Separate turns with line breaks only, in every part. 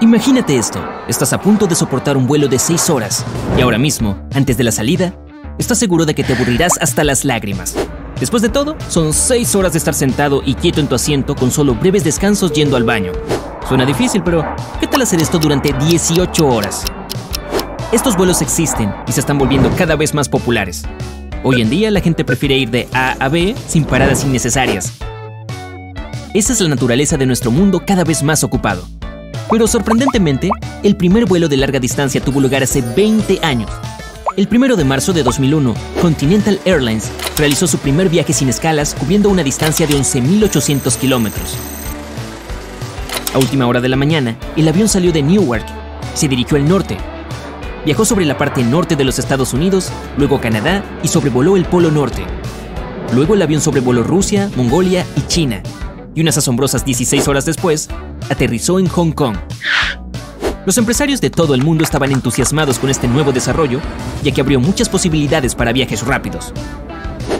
Imagínate esto, estás a punto de soportar un vuelo de 6 horas y ahora mismo, antes de la salida, estás seguro de que te aburrirás hasta las lágrimas. Después de todo, son 6 horas de estar sentado y quieto en tu asiento con solo breves descansos yendo al baño. Suena difícil, pero ¿qué tal hacer esto durante 18 horas? Estos vuelos existen y se están volviendo cada vez más populares. Hoy en día la gente prefiere ir de A a B sin paradas innecesarias. Esa es la naturaleza de nuestro mundo cada vez más ocupado. Pero sorprendentemente, el primer vuelo de larga distancia tuvo lugar hace 20 años. El 1 de marzo de 2001, Continental Airlines realizó su primer viaje sin escalas cubriendo una distancia de 11.800 kilómetros. A última hora de la mañana, el avión salió de Newark, se dirigió al norte, viajó sobre la parte norte de los Estados Unidos, luego Canadá y sobrevoló el Polo Norte. Luego el avión sobrevoló Rusia, Mongolia y China, y unas asombrosas 16 horas después, aterrizó en Hong Kong. Los empresarios de todo el mundo estaban entusiasmados con este nuevo desarrollo, ya que abrió muchas posibilidades para viajes rápidos.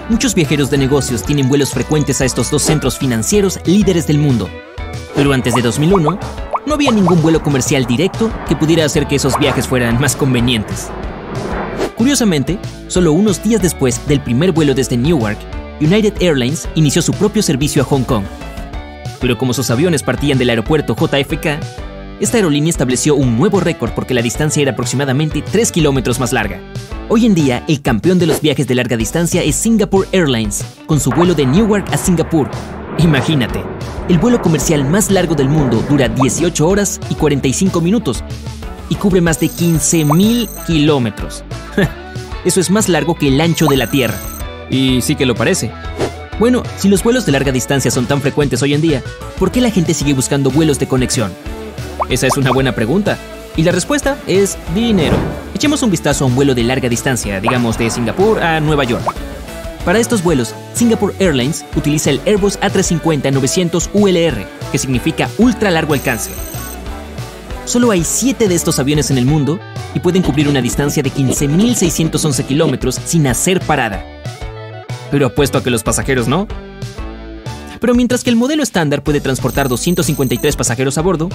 Muchos viajeros de negocios tienen vuelos frecuentes a estos dos centros financieros líderes del mundo. Pero antes de 2001, no había ningún vuelo comercial directo que pudiera hacer que esos viajes fueran más convenientes. Curiosamente, solo unos días después del primer vuelo desde Newark, United Airlines inició su propio servicio a Hong Kong. Pero como sus aviones partían del aeropuerto JFK, esta aerolínea estableció un nuevo récord porque la distancia era aproximadamente 3 kilómetros más larga. Hoy en día, el campeón de los viajes de larga distancia es Singapore Airlines, con su vuelo de Newark a Singapur. Imagínate, el vuelo comercial más largo del mundo dura 18 horas y 45 minutos y cubre más de 15.000 kilómetros. Eso es más largo que el ancho de la Tierra. Y sí que lo parece. Bueno, si los vuelos de larga distancia son tan frecuentes hoy en día, ¿por qué la gente sigue buscando vuelos de conexión? Esa es una buena pregunta. Y la respuesta es dinero. Echemos un vistazo a un vuelo de larga distancia, digamos de Singapur a Nueva York. Para estos vuelos, Singapore Airlines utiliza el Airbus A350-900 ULR, que significa ultra largo alcance. Solo hay 7 de estos aviones en el mundo y pueden cubrir una distancia de 15.611 kilómetros sin hacer parada. Pero apuesto a que los pasajeros no. Pero mientras que el modelo estándar puede transportar 253 pasajeros a bordo,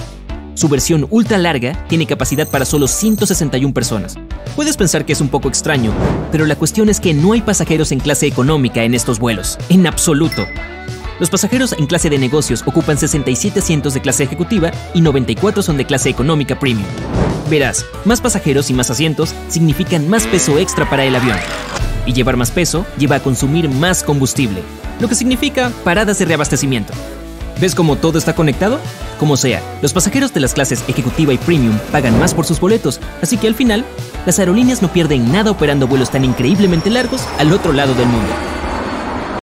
su versión ultra larga tiene capacidad para solo 161 personas. Puedes pensar que es un poco extraño, pero la cuestión es que no hay pasajeros en clase económica en estos vuelos, en absoluto. Los pasajeros en clase de negocios ocupan 67 asientos de clase ejecutiva y 94 son de clase económica premium. Verás, más pasajeros y más asientos significan más peso extra para el avión. Y llevar más peso lleva a consumir más combustible, lo que significa paradas de reabastecimiento. ¿Ves cómo todo está conectado? Como sea, los pasajeros de las clases ejecutiva y premium pagan más por sus boletos, así que al final, las aerolíneas no pierden nada operando vuelos tan increíblemente largos al otro lado del mundo.